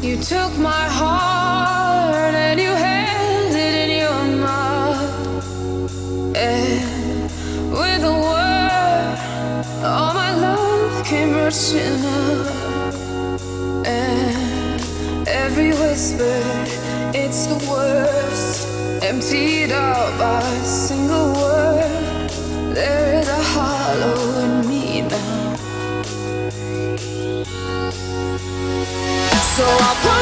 You took my heart and you held it in your mouth. And with a word, all my love came rushing up. And every whisper, it's the worst. Emptied out by a single word. There so I'll put.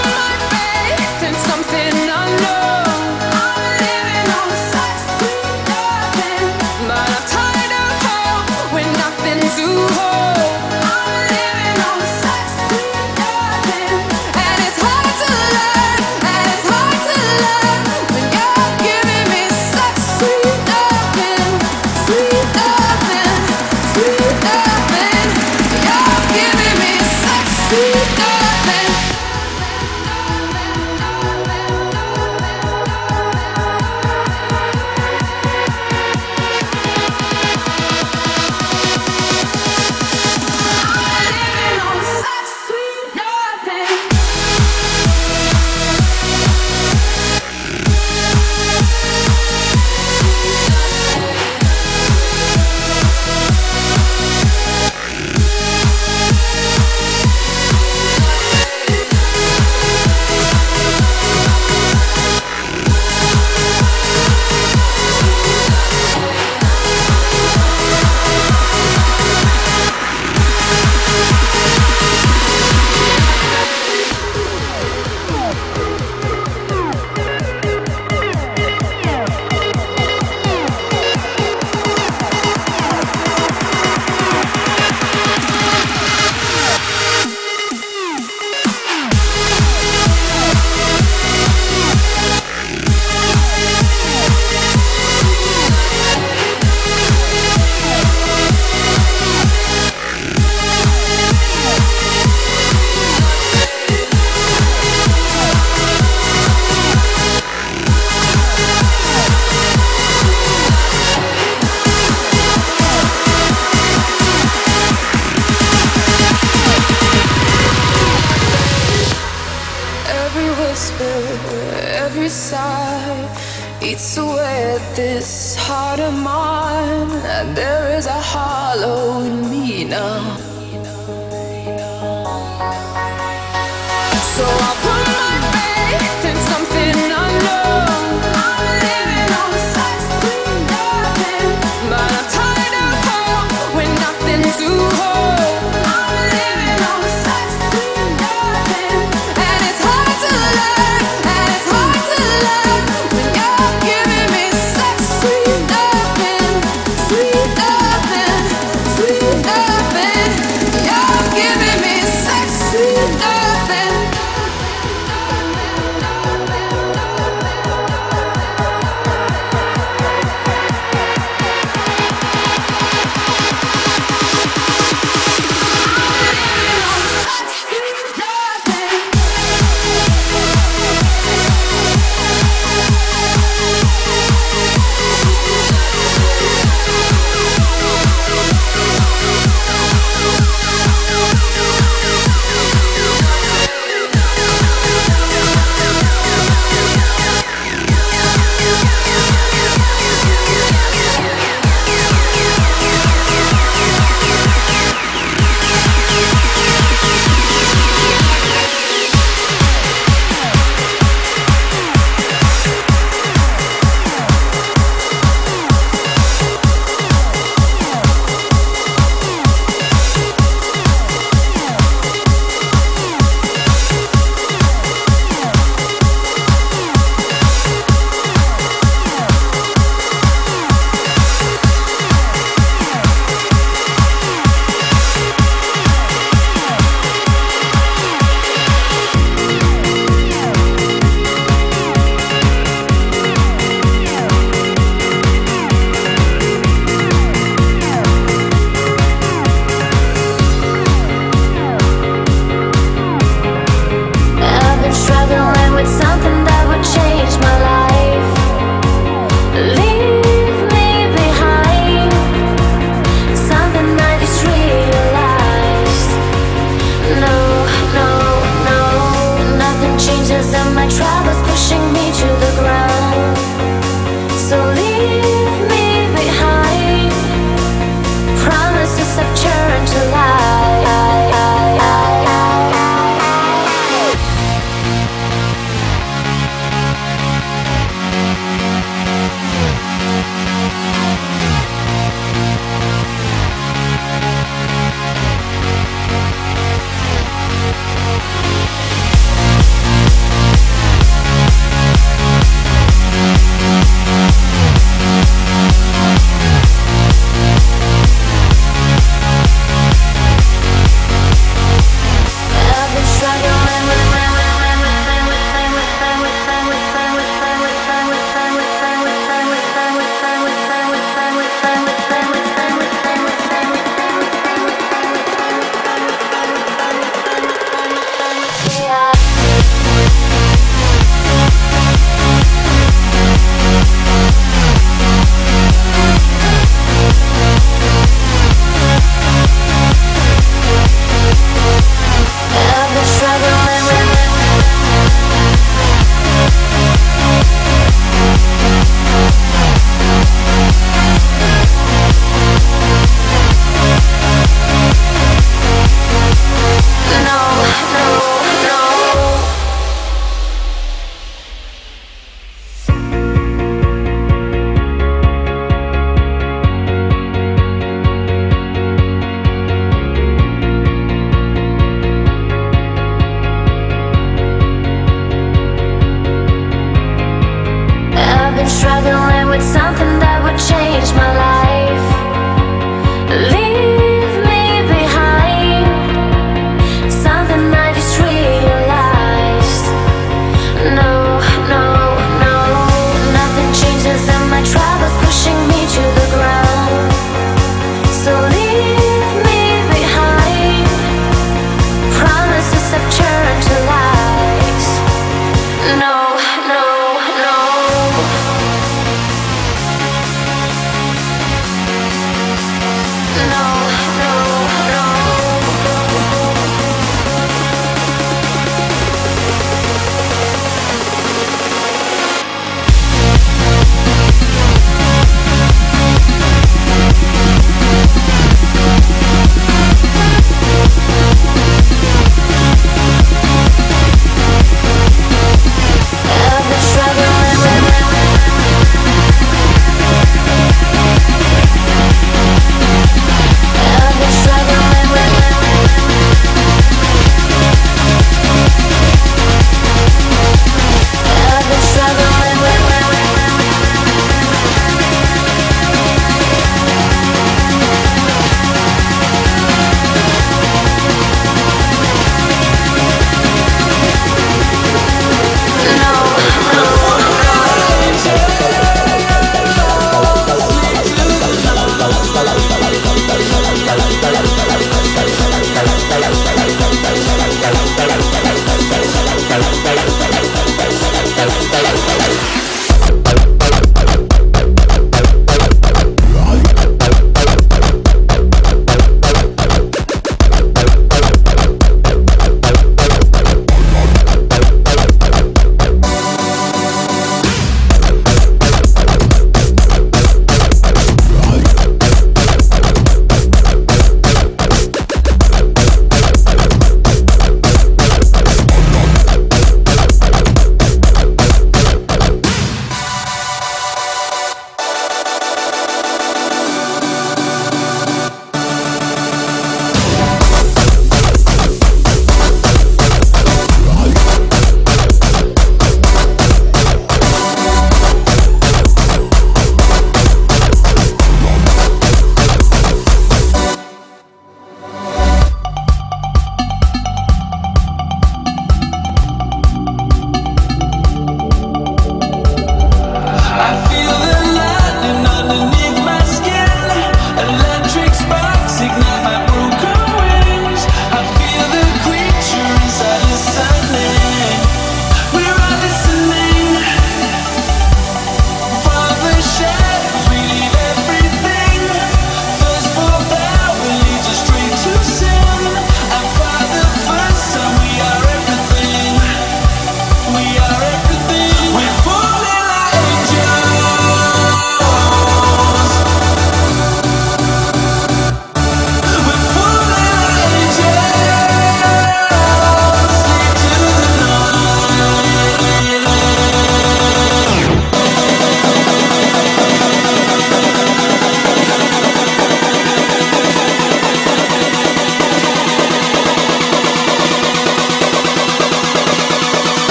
know